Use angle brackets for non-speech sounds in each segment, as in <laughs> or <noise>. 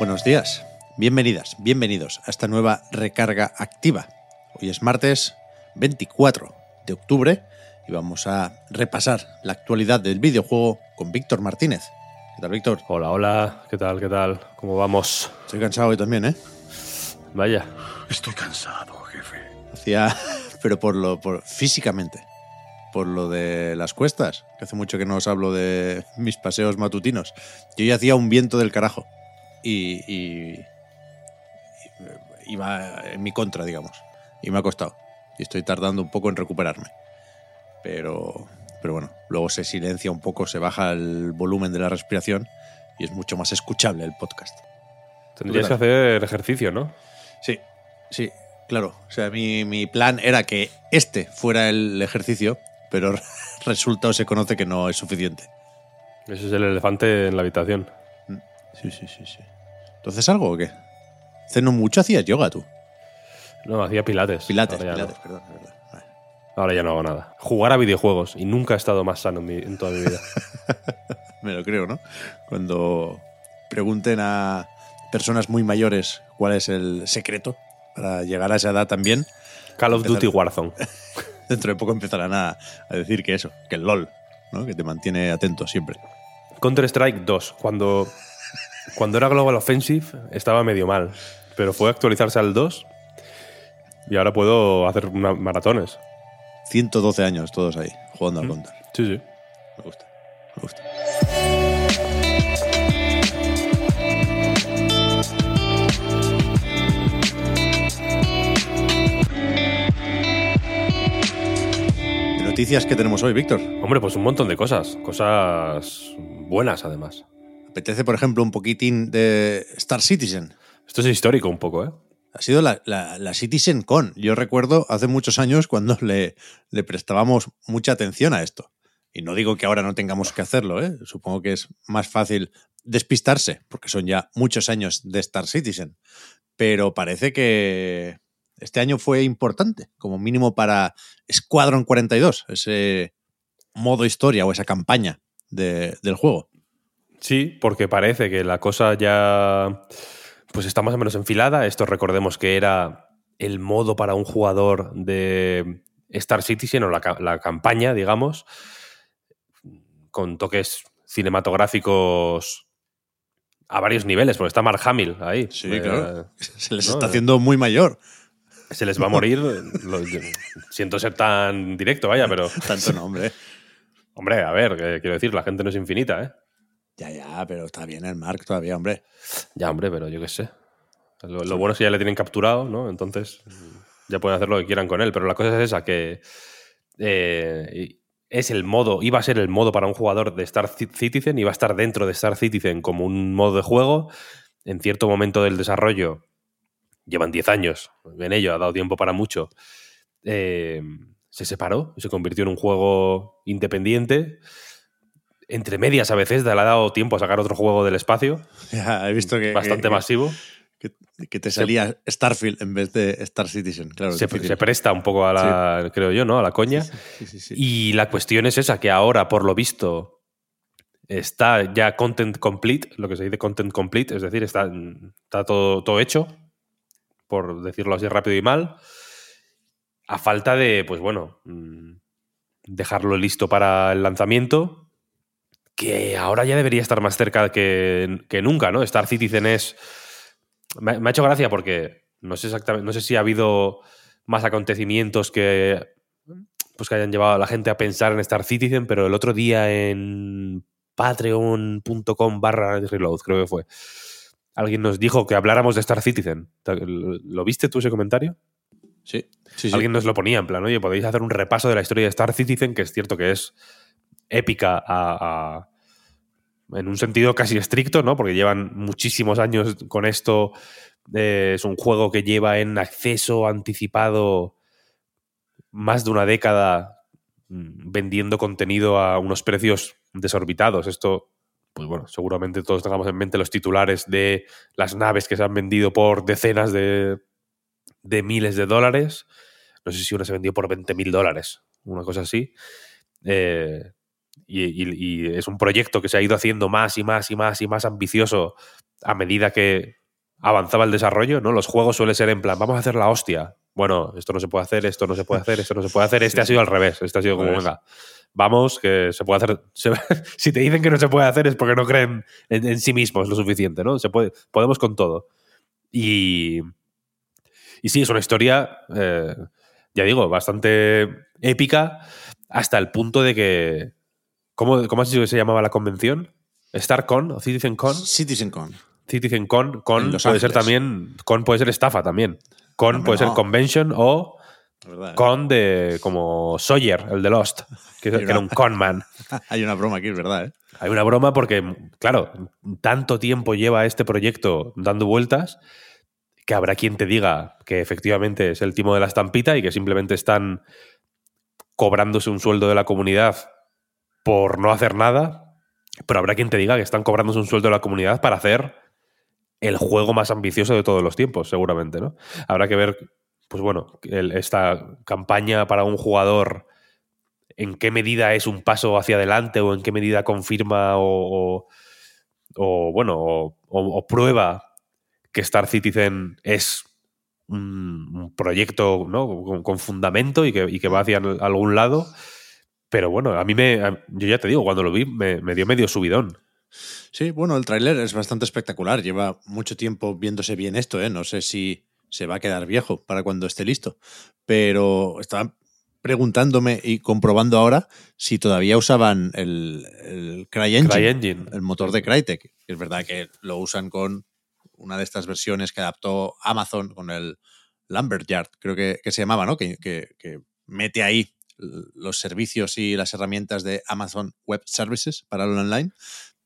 Buenos días, bienvenidas, bienvenidos a esta nueva recarga activa. Hoy es martes 24 de octubre y vamos a repasar la actualidad del videojuego con Víctor Martínez. ¿Qué tal, Víctor? Hola, hola, ¿qué tal? ¿Qué tal? ¿Cómo vamos? Estoy cansado hoy también, ¿eh? Vaya. Estoy cansado, jefe. Hacía, <laughs> pero por lo, por físicamente, por lo de las cuestas, que hace mucho que no os hablo de mis paseos matutinos. Yo ya hacía un viento del carajo y, y- y iba en mi contra, digamos, y me ha costado. Y estoy tardando un poco en recuperarme. Pero, pero bueno, luego se silencia un poco, se baja el volumen de la respiración y es mucho más escuchable el podcast. Tendrías que ¿Tú qué hacer ejercicio, ¿no? Sí, sí, claro. O sea, mi, mi plan era que este fuera el ejercicio, pero <laughs> resulta o se conoce que no es suficiente. Ese es el elefante en la habitación. Sí, sí, sí, sí. ¿Entonces algo o qué? Hace no mucho hacías yoga tú. No, hacía pilates. Pilates, Ahora pilates, no. perdón. Vale. Ahora ya no hago nada. Jugar a videojuegos. Y nunca he estado más sano en, mi- en toda mi vida. <laughs> Me lo creo, ¿no? Cuando pregunten a personas muy mayores cuál es el secreto para llegar a esa edad también, Call of Duty Warzone. <laughs> dentro de poco empezarán a, a decir que eso, que el LOL, ¿no? Que te mantiene atento siempre. Counter-Strike 2. Cuando, cuando era Global Offensive estaba medio mal. Pero fue actualizarse al 2 y ahora puedo hacer una- maratones. 112 años todos ahí, jugando al Mm. counter. Sí, sí. Me gusta, me gusta. ¿Qué noticias que tenemos hoy, Víctor? Hombre, pues un montón de cosas. Cosas buenas, además. Apetece, por ejemplo, un poquitín de Star Citizen. Esto es histórico un poco, ¿eh? Ha sido la, la- la Citizen Con. Yo recuerdo hace muchos años cuando le, le prestábamos mucha atención a esto. Y no digo que ahora no tengamos que hacerlo, ¿eh? Supongo que es más fácil despistarse, porque son ya muchos años de Star Citizen. Pero parece que este año fue importante, como mínimo para Squadron 42, ese modo historia o esa campaña de- del juego. Sí, porque parece que la cosa ya pues está más o menos enfilada. Esto recordemos que era el modo para un jugador de Star Citizen o la, la campaña, digamos, con toques cinematográficos a varios niveles, porque está Mark Hamill ahí. Sí, Eh, claro. <laughs> Se les no, está haciendo muy mayor. Se les va a morir. <laughs> lo- siento ser tan directo, vaya, pero. Tanto nombre. <laughs> Hombre, a ver, quiero decir, la gente no es infinita, ¿eh? Ya, ya, pero está bien el Mark todavía, hombre. Ya, hombre, pero yo qué sé. Lo, lo bueno es que ya le tienen capturado, ¿no? Entonces ya pueden hacer lo que quieran con él. Pero la cosa es esa, que eh, es el modo, iba a ser el modo para un jugador de Star Ci- Citizen, iba a estar dentro de Star Citizen como un modo de juego. En cierto momento del desarrollo, llevan 10 años en ello, ha dado tiempo para mucho. eh, se separó y se convirtió en un juego independiente. Entre medias a veces, le ha dado tiempo a sacar otro juego del espacio. <laughs> Ya, he visto que. Bastante que- masivo. Que, que te salía Starfield en vez de Star Citizen, claro. Se, presta un poco a la, creo yo, ¿no? A la coña. Sí, sí, sí. Y la cuestión es esa, que ahora, por lo visto, está ya content complete, lo que se dice content complete, es decir, está, está todo, todo hecho, por decirlo así rápido y mal, a falta de, pues bueno, mm, dejarlo listo para el lanzamiento, que ahora ya debería estar más cerca que, que nunca, ¿no? Star Citizen es... Me, me ha hecho gracia porque no sé exactamente, no sé si ha habido más acontecimientos que pues que hayan llevado a la gente a pensar en Star Citizen, pero el otro día en patreon.com barra reload, creo que fue, alguien nos dijo que habláramos de Star Citizen. ¿Lo, viste tú ese comentario? Sí, sí, sí. Alguien nos lo ponía en plan, oye, podéis hacer un repaso de la historia de Star Citizen, que es cierto que es épica a- en un sentido casi estricto, ¿no? Porque llevan muchísimos años con esto. Eh, es un juego que lleva en acceso anticipado más de una década mm, vendiendo contenido a unos precios desorbitados. Esto, pues bueno, seguramente todos tengamos en mente los titulares de las naves que se han vendido por decenas de, de miles de dólares. No sé si una se vendió por 20 mil dólares, una cosa así. Eh, y, y- y es un proyecto que se ha ido haciendo más y más y más y más ambicioso a medida que avanzaba el desarrollo, ¿no? Los juegos suelen ser en plan, vamos a hacer la hostia. Bueno, esto no se puede hacer, esto no se puede hacer, esto no se puede hacer. <laughs> Este Sí, ha sido al revés. Este ha sido como, venga, vamos, que se puede hacer. se- <laughs> si te dicen que no se puede hacer es porque no creen en, en sí mismos lo suficiente, ¿no? Se puede, podemos con todo. Y, y sí, es una historia, eh, ya digo, bastante épica hasta el punto de que... ¿Cómo, cómo has dicho que se llamaba la convención? ¿StarCon o CitizenCon? CitizenCon. CitizenCon, con puede ser también, con puede ser estafa también. Con puede ser convention o verdad, ¿eh? con de como Sawyer, el de Lost, que, que era un conman. <laughs> Hay una broma aquí, es verdad, ¿eh? Hay una broma porque, claro, tanto tiempo lleva este proyecto dando vueltas que habrá quien te diga que efectivamente es el timo de la estampita y que simplemente están cobrándose un sueldo de la comunidad por no hacer nada, pero habrá quien te diga que están cobrándose un sueldo de la comunidad para hacer el juego más ambicioso de todos los tiempos, seguramente, ¿no? Habrá que ver, pues bueno, esta campaña para un jugador en qué medida es un paso hacia adelante o en qué medida confirma o, o- bueno, o, prueba que Star Citizen es un, proyecto ¿no? con, fundamento y que, va hacia al- algún lado. Pero bueno, a mí me. yo ya te digo, cuando lo vi me, me dio medio subidón. Sí, bueno, el tráiler es bastante espectacular. Lleva mucho tiempo viéndose bien esto, ¿eh? No sé si se va a quedar viejo para cuando esté listo. Pero estaba preguntándome y comprobando ahora si todavía usaban el, el CryEngine, CryEngine. el motor de Crytek. Es verdad que lo usan con una de estas versiones que adaptó Amazon con el Lumberyard, creo que, que se llamaba, ¿no? Que, que- que mete ahí los servicios y las herramientas de Amazon Web Services para el online.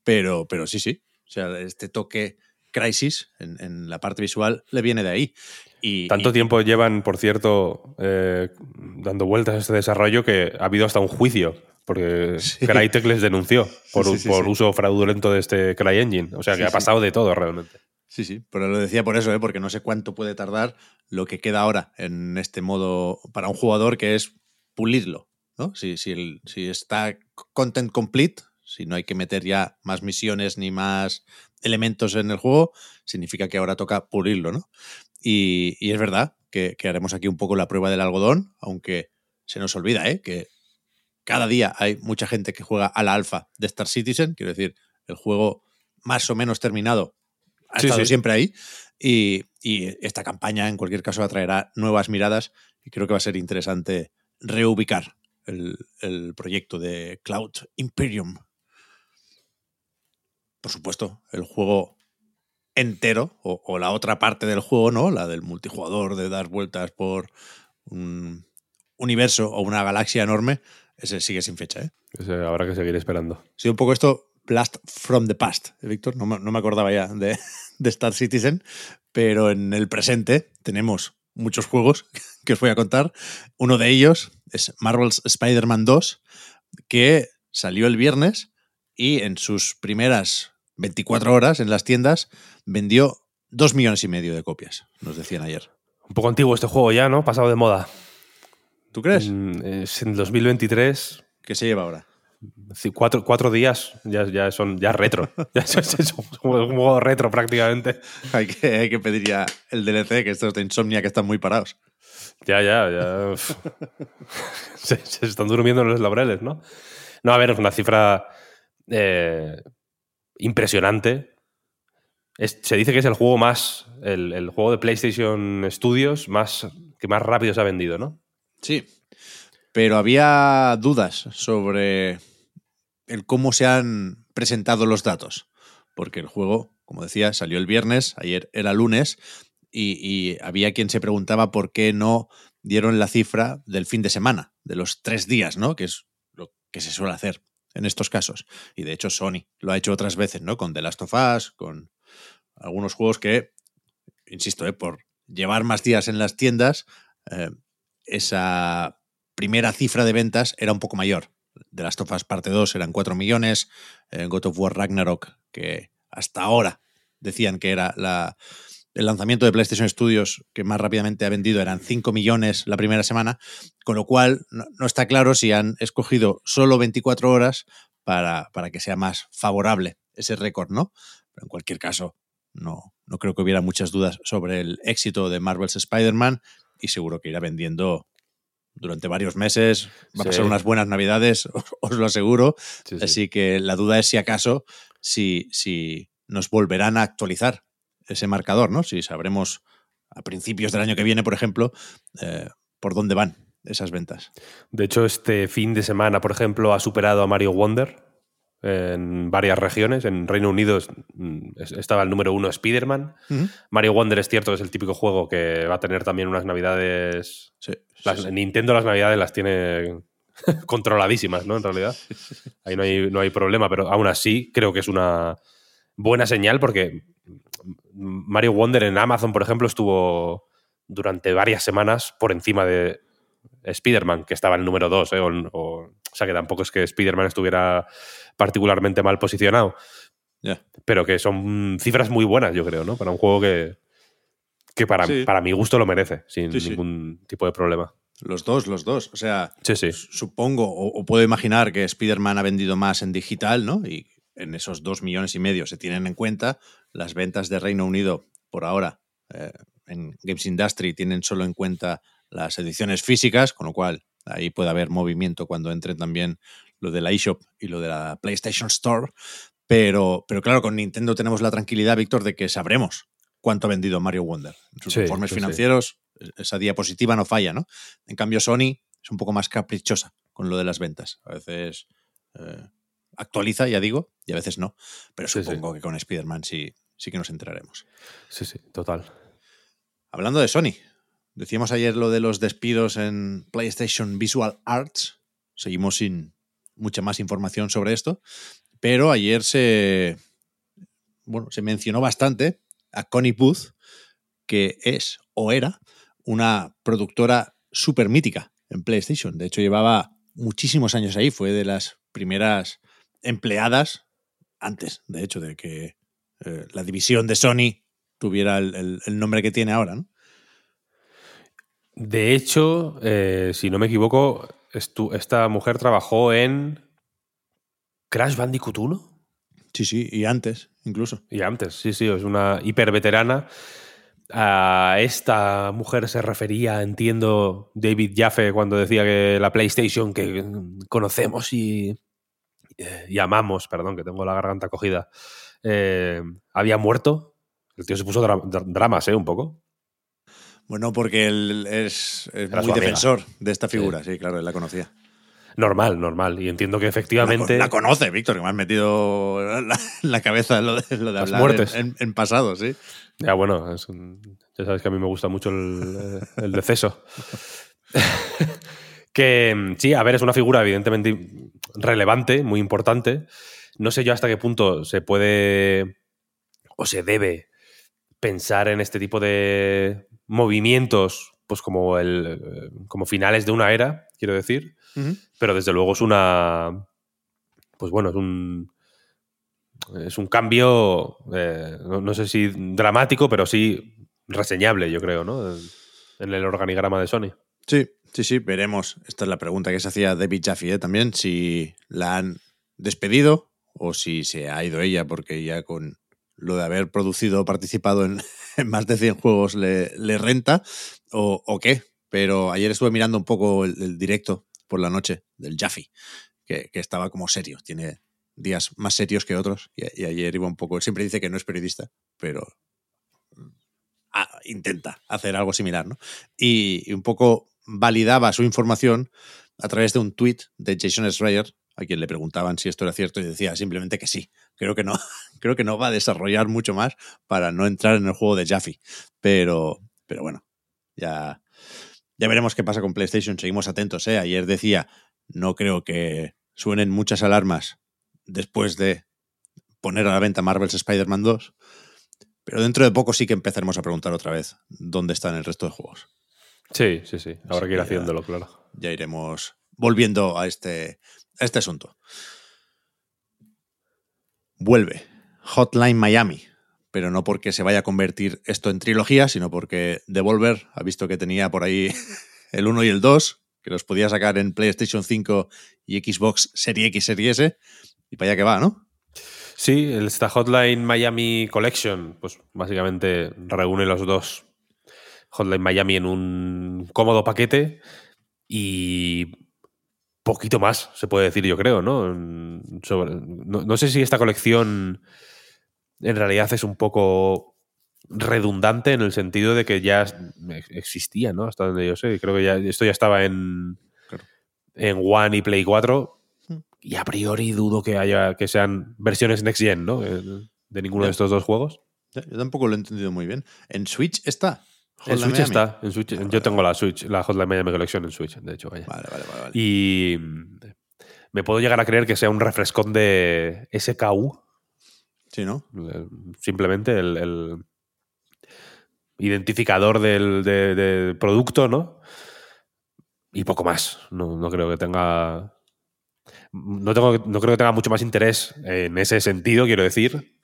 Pero, pero sí, sí. O sea, este toque Crisis en, en la parte visual le viene de ahí. Y, Tanto y- tiempo llevan, por cierto, eh, dando vueltas a este desarrollo que ha habido hasta un juicio. Porque <laughs> Sí. Crytek les denunció por, Sí, sí, por uso fraudulento de este CryEngine. O sea que ha pasado de todo realmente. Sí, sí, pero lo decía por eso, ¿eh? porque no sé cuánto puede tardar lo que queda ahora en este modo para un jugador que es pulirlo. ¿no? Si, si, el- si está content complete, si no hay que meter ya más misiones ni más elementos en el juego, significa que ahora toca pulirlo. ¿no? Y, y es verdad que, que haremos aquí un poco la prueba del algodón, aunque se nos olvida ¿eh? que cada día hay mucha gente que juega a la alfa de Star Citizen, quiero decir, el juego más o menos terminado ha Sí, estado sí. siempre ahí. Y, y esta campaña, en cualquier caso, atraerá nuevas miradas y creo que va a ser interesante reubicar el, el proyecto de Cloud Imperium. Por supuesto, el juego entero, o, o la otra parte del juego, ¿no? La del multijugador, de dar vueltas por un universo o una galaxia enorme, ese sigue sin fecha, ¿eh? Ese habrá que seguir esperando. Sido un poco esto Blast from the Past, ¿eh, Víctor. No, me- no me acordaba ya de, <laughs> de Star Citizen, pero en el presente tenemos muchos juegos <laughs> que os voy a contar. Uno de ellos es Marvel's Spider-Man 2, que salió el viernes y en sus primeras 24 horas en las tiendas vendió 2 millones y medio de copias, nos decían ayer. Un poco antiguo este juego ya, ¿no? Pasado de moda. ¿Tú crees? Mm, Es en 2023. ¿Qué se lleva ahora? Sí, Cuatro, cuatro días ya, ya son ya retro. <laughs> ya es, un juego retro prácticamente. Hay que, hay que pedir ya el DLC, que estos de Insomnia que están muy parados. Ya, ya, ya. <laughs> se, se están durmiendo en los laureles, ¿no? No, a ver, es una cifra eh, impresionante. Es- se dice que es el juego más. El, el juego de PlayStation Studios más que más rápido se ha vendido, ¿no? Sí. Pero había dudas sobre el cómo se han presentado los datos. Porque el juego, como decía, salió el viernes, ayer era lunes, y, había quien se preguntaba por qué no dieron la cifra del fin de semana, de los tres días, ¿no? Que es lo que se suele hacer en estos casos. Y de hecho, Sony lo ha hecho otras veces, ¿no? Con The Last of Us, con algunos juegos que, insisto, ¿eh? por llevar más días en las tiendas, eh, esa primera cifra de ventas era un poco mayor. De Last of Us parte 2 eran 4 millones, eh, God of War Ragnarok, que hasta ahora decían que era la, el lanzamiento de PlayStation Studios que más rápidamente ha vendido, eran 5 millones la primera semana, con lo cual no, no está claro si han escogido solo 24 horas para, para que sea más favorable ese récord, ¿no? Pero en cualquier caso, no, no creo que hubiera muchas dudas sobre el éxito de Marvel's Spider-Man y seguro que irá vendiendo durante varios meses. Va a Sí. pasar unas buenas navidades, os, <laughs> os lo aseguro. Sí, sí. Así que la duda es si acaso, si, si nos volverán a actualizar ese marcador, ¿no? Si sabremos a principios del año que viene, por ejemplo, eh, por dónde van esas ventas. De hecho, este fin de semana, por ejemplo, ha superado a Mario Wonder en varias regiones. En Reino Unido mm, es- estaba el número uno Spider-Man. Mario Wonder es cierto que es el típico juego que va a tener también unas navidades. Sí, las- sí, sí. Nintendo las navidades las tiene <laughs> controladísimas, ¿no? En realidad. Ahí no hay, no hay problema, pero aún así creo que es una buena señal porque Mario Wonder en Amazon, por ejemplo, estuvo durante varias semanas por encima de Spider-Man, que estaba en el número 2, o, o- o sea que tampoco es que Spider-Man estuviera particularmente mal posicionado, pero que son cifras muy buenas, yo creo, ¿no? Para un juego que, que para, Sí. para mi gusto lo merece, sin Sí, sí. ningún tipo de problema. Los dos, los dos. O sea, supongo o, o puedo imaginar que Spider-Man ha vendido más en digital, ¿no? Y en esos dos millones y medio se tienen en cuenta las ventas de Reino Unido por ahora eh, en Games Industry tienen solo en cuenta las ediciones físicas, con lo cual ahí puede haber movimiento cuando entren también lo de la eShop y lo de la PlayStation Store. Pero, pero claro, con Nintendo tenemos la tranquilidad, Víctor, de que sabremos cuánto ha vendido Mario Wonder. En sus Sí, informes sí. financieros, esa diapositiva no falla, ¿no? En cambio, Sony es un poco más caprichosa con lo de las ventas. A veces eh, actualiza, ya digo, y a veces no. Pero sí. supongo que con Spider-Man sí, sí que nos enteraremos. Sí, sí, total. Hablando de Sony, decíamos ayer lo de los despidos en PlayStation Visual Arts. Seguimos sin mucha más información sobre esto, pero ayer se, bueno, se mencionó bastante a Connie Booth, que es o era una productora súper mítica en PlayStation. De hecho, llevaba muchísimos años ahí. Fue de las primeras empleadas antes, de hecho, de que eh, la división de Sony tuviera el, el- el nombre que tiene ahora, ¿no? De hecho, eh, si no me equivoco, esta mujer trabajó en Crash Bandicoot 1. Sí, sí, y antes, incluso. Y antes, sí, sí, es una hiperveterana. A esta mujer se refería, entiendo, David Jaffe cuando decía que la PlayStation que conocemos y, eh, y amamos, perdón, que tengo la garganta cogida, eh, había muerto. El tío se puso dra- dra- dramas, ¿eh? Un poco. Bueno, porque él es, muy amiga. defensor de esta figura, sí. claro, él la conocía. Normal, normal. Y entiendo que efectivamente. la conoce, Víctor, que me has metido la, en la cabeza lo de, lo de Las hablar muertes. En, en- en pasado, sí. Ya, bueno, es un- ya sabes que a mí me gusta mucho el, el deceso. <laughs> que sí, a ver, es una figura evidentemente relevante, muy importante. No sé yo hasta qué punto se puede o se debe pensar en este tipo de movimientos, pues como, el, como finales de una era, quiero decir. Pero desde luego es una. Pues bueno, es un. Es un cambio, eh, no, sé si dramático, pero sí reseñable, yo creo, ¿no? En el organigrama de Sony. Sí, sí, sí, veremos. Esta es la pregunta que se hacía David Jaffe ¿eh? también, si la han despedido o si se ha ido ella porque ya con lo de haber producido o participado en, <laughs> más de 100 juegos le, renta o, qué. Pero ayer estuve mirando un poco el, directo por la noche del Jaffe, que, estaba como serio, tiene días más serios que otros y, ayer iba un poco, siempre dice que no es periodista, pero ah, intenta hacer algo similar, ¿no? Y, un poco validaba su información a través de un tweet de Jason Schreier, a quien le preguntaban si esto era cierto y decía simplemente que sí. Creo que no, <laughs> creo que no va a desarrollar mucho más para no entrar en el juego de Jaffe. Pero, pero bueno, ya, ya veremos qué pasa con PlayStation. Seguimos atentos. ¿eh? Ayer decía, no creo que suenen muchas alarmas después de poner a la venta Marvel's Spider-Man 2. Pero dentro de poco sí que empezaremos a preguntar otra vez dónde están el resto de juegos. Sí, sí, sí. Habrá que ir haciéndolo, claro. Ya iremos volviendo a este, este asunto. Vuelve Hotline Miami, pero no porque se vaya a convertir esto en trilogía, sino porque Devolver ha visto que tenía por ahí <laughs> el 1 y el 2, que los podía sacar en PlayStation 5 y Xbox Serie X, Serie S, y para allá que va, ¿no? Sí, esta Hotline Miami Collection, pues básicamente reúne los dos Hotline Miami en un cómodo paquete y poquito más, se puede decir, yo creo, ¿no? no, sé si esta colección en realidad es un poco redundante en el sentido de que ya existía, ¿no? Hasta donde yo sé. Creo que ya esto ya estaba en, en One y Play 4. Hmm. Y a priori dudo que haya que sean versiones next gen, ¿no? De ninguno de estos dos juegos. Yo tampoco lo he entendido muy bien. ¿En Switch está? En Switch está. En Switch, yo tengo la Switch, la Hotline Miami Collection en Switch, de hecho, vaya. Vale, vale, vale, Y me puedo llegar a creer que sea un refrescón de SKU. Sí, ¿no? Simplemente el, identificador del, producto, ¿no? Y poco más. No, no creo que tenga. No, tengo, no creo que tenga mucho más interés en ese sentido, quiero decir.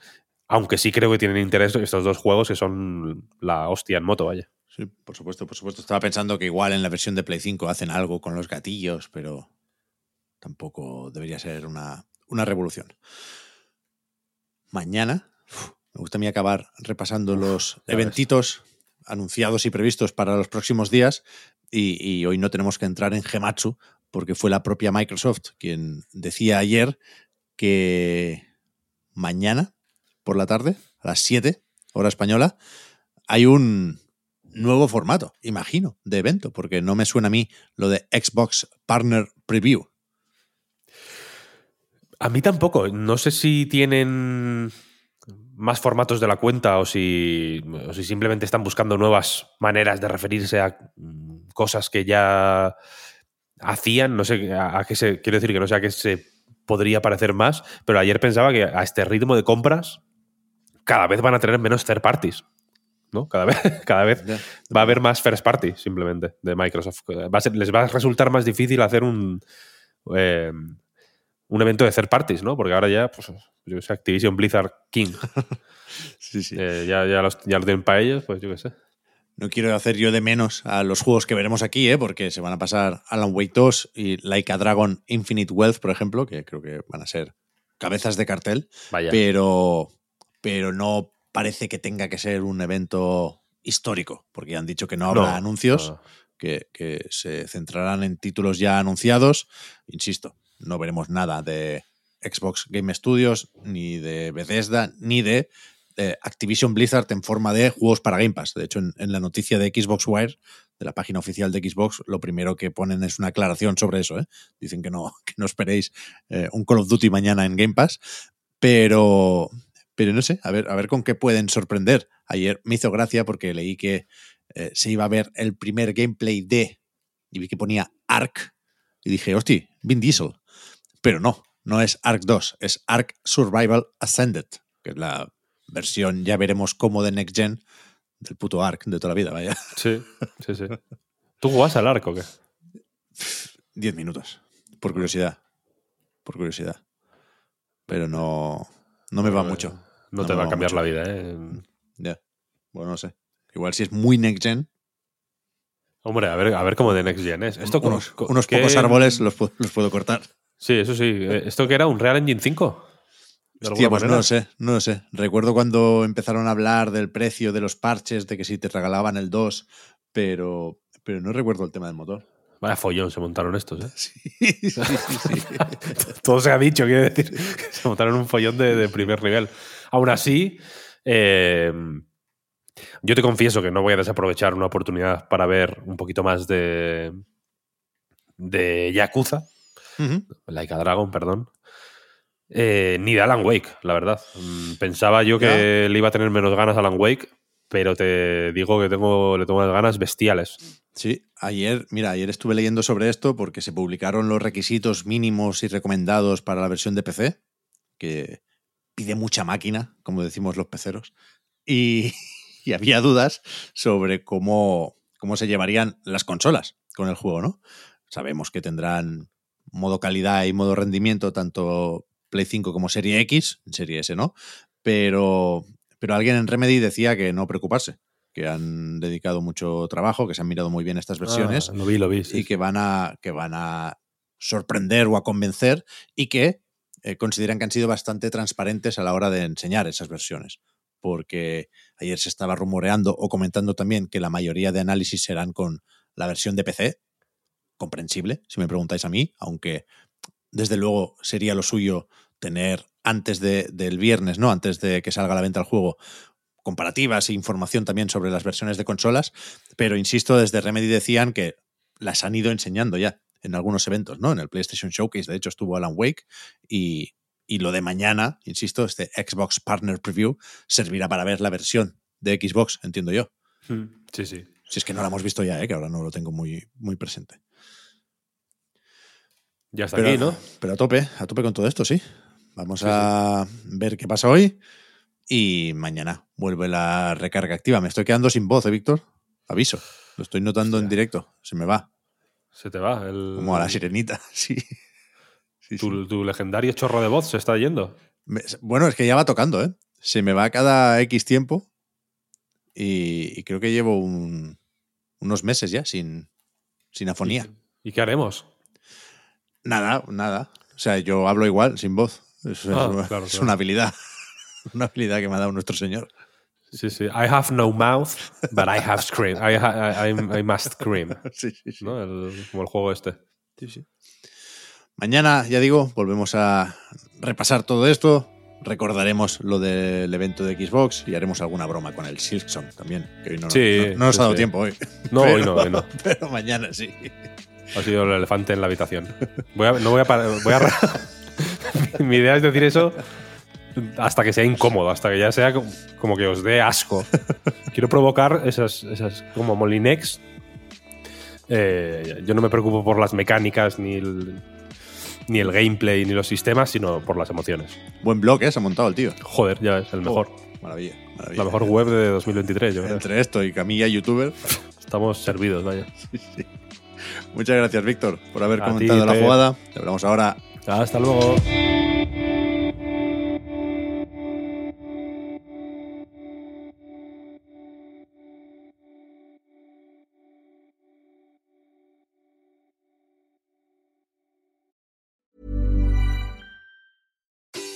Aunque sí creo que tienen interés estos dos juegos que son la hostia en moto, vaya. Sí, por supuesto, por supuesto. Estaba pensando que igual en la versión de Play 5 hacen algo con los gatillos, pero tampoco debería ser una, revolución. Mañana, me gusta a mí acabar repasando los eventitos anunciados y previstos para los próximos días y, y, hoy no tenemos que entrar en Gematsu porque fue la propia Microsoft quien decía ayer que mañana por la tarde, a las 7, hora española, hay un nuevo formato, imagino, de evento, porque no me suena a mí lo de Xbox Partner Preview. A mí tampoco. No sé si tienen más formatos de la cuenta o si, si simplemente están buscando nuevas maneras de referirse a cosas que ya hacían. No sé a, qué se. Quiero decir que no sé a qué se podría parecer más, pero ayer pensaba que a este ritmo de compras cada vez van a tener menos third parties. ¿no? Cada vez, <laughs> cada vez va a haber más first party, simplemente, de Microsoft. les va a resultar más difícil hacer un, eh, un evento de third parties, ¿no? Porque ahora ya, pues, yo sé, Activision Blizzard King. <laughs> sí, sí. Eh, ya, ya, los, ya lo tienen para ellos, pues yo qué sé. No quiero hacer yo de menos a los juegos que veremos aquí, ¿eh? porque se van a pasar Alan Wake 2 y Like a Dragon Infinite Wealth, por ejemplo, que creo que van a ser cabezas de cartel. Vaya. Pero, pero no parece que tenga que ser un evento histórico, porque han dicho que no habrá anuncios, Que, se centrarán en títulos ya anunciados. Insisto, no veremos nada de Xbox Game Studios, ni de Bethesda, ni de Activision Blizzard en forma de juegos para Game Pass. De hecho, en, la noticia de Xbox Wire, de la página oficial de Xbox, lo primero que ponen es una aclaración sobre eso. ¿eh? Dicen que no, <laughs> que no esperéis eh, un Call of Duty mañana en Game Pass, pero, pero no sé, a ver, a ver con qué pueden sorprender. Ayer me hizo gracia porque leí que eh, se iba a ver el primer gameplay de, y vi que ponía Ark, y dije, hostia, Vin Diesel. Pero no, no es Ark 2, es Ark Survival Ascended, que es la versión, ya veremos cómo de Next Gen del puto ARC de toda la vida, vaya. Sí, sí, sí. ¿Tú jugás al arco o qué? Diez minutos, por curiosidad. Por curiosidad. Pero no, no me va mucho. No, No te va a cambiar mucho. la vida, ¿eh? Ya. Bueno, no sé. Igual si es muy next gen, Hombre, a ver, a ver cómo de Next Gen es. Esto unos, unos ¿qué- pocos árboles los, los puedo cortar. Sí, eso sí. Eh, ¿Esto qué era? ¿Un Real Engine 5? ¿De Hostia, alguna pues no lo sé, no lo sé. Recuerdo cuando empezaron a hablar del precio de los parches, de que si te regalaban el 2, pero, pero no recuerdo el tema del motor. Vaya follón se montaron estos, ¿eh? <laughs> Sí, sí, sí, sí. <laughs> Todo se ha dicho, quiero decir. que <laughs> Se montaron un follón de, de primer nivel. Aún así, eh, yo te confieso que no voy a desaprovechar una oportunidad para ver un poquito más de. de Yakuza, Ujú. Like a Dragon, perdón. Eh, ni de Alan Wake, la verdad. Mm, Pensaba yo que le iba a tener menos ganas a Alan Wake, pero te digo que tengo, le tengo unas ganas bestiales. Sí, ayer, mira, ayer estuve leyendo sobre esto porque se publicaron los requisitos mínimos y recomendados para la versión de PC, que pide mucha máquina, como decimos los peceros, y, <laughs> y había dudas sobre cómo, cómo se llevarían las consolas con el juego, ¿no? Sabemos que tendrán modo calidad y modo rendimiento, tanto Play 5 como Serie X, Serie S, ¿no? Pero, pero alguien en Remedy decía que no preocuparse, que han dedicado mucho trabajo, que se han mirado muy bien estas versiones Ah, lo vi, lo vi. sí, y que van a que van a sorprender o a convencer y que eh, consideran que han sido bastante transparentes a la hora de enseñar esas versiones. Porque ayer se estaba rumoreando o comentando también que la mayoría de análisis serán con la versión de PC, comprensible, si me preguntáis a mí, aunque desde luego sería lo suyo tener antes de- del viernes, ¿no? Antes de que salga a la venta el juego, comparativas e información también sobre las versiones de consolas, pero insisto, desde Remedy decían que las han ido enseñando ya en algunos eventos, ¿no? En el PlayStation Showcase, de hecho, estuvo Alan Wake y, y lo de mañana, insisto, este Xbox Partner Preview servirá para ver la versión de Xbox, entiendo yo. Mm, Sí, sí. Si es que no la hemos visto ya, ¿eh? que ahora no lo tengo muy, muy presente. Ya está Pero, aquí, ¿no? pero a tope, a tope con todo esto, sí. Vamos a ver qué pasa hoy y mañana vuelve la recarga activa. Me estoy quedando sin voz, ¿eh, Víctor? Aviso. Lo estoy notando en directo. Se me va. Se te va. El, Como a la sirenita, sí. <laughs> Sí, sí. tu, tu legendario chorro de voz se está yendo. Bueno, es que ya va tocando, ¿eh? Se me va cada X tiempo y, y creo que llevo un- unos meses ya sin, sin afonía. ¿Y, y qué haremos? Nada, nada. O sea, yo hablo igual, sin voz. Es, Ah, es- <laughs> claro, es claro. una habilidad. <laughs> Una habilidad que me ha dado nuestro Señor. Sí, sí. I have no mouth, but I have scream. I, ha- I- I- I must scream. <laughs> Sí, sí, sí. ¿no? El- como el juego este. Sí, sí. Mañana, ya digo, volvemos a repasar todo esto. Recordaremos lo del evento de Xbox y haremos alguna broma con el Silksong también, que hoy no, Sí, no- no nos sí, ha dado sí. tiempo hoy. No, hoy no, hoy no. <laughs> Pero mañana sí. Ha sido el elefante en la habitación. Voy a, no voy a parar- voy a <laughs> Mi idea es decir eso hasta que sea incómodo, hasta que ya sea como, que os dé asco. <laughs> Quiero provocar esas, esas como Molinex. Eh, yo no me preocupo por las mecánicas ni el, ni el gameplay ni los sistemas, sino por las emociones. Buen blog, ¿eh? Se ha montado el tío. Joder, ya es el mejor. Maravilla, maravilla. La mejor web de 2023, yo creo. Entre esto y Camilla, youtuber. <laughs> Estamos servidos, vaya. <laughs> Muchas gracias, Víctor, por haber A ti, comentado la jugada. Le hablamos ahora. Hasta luego.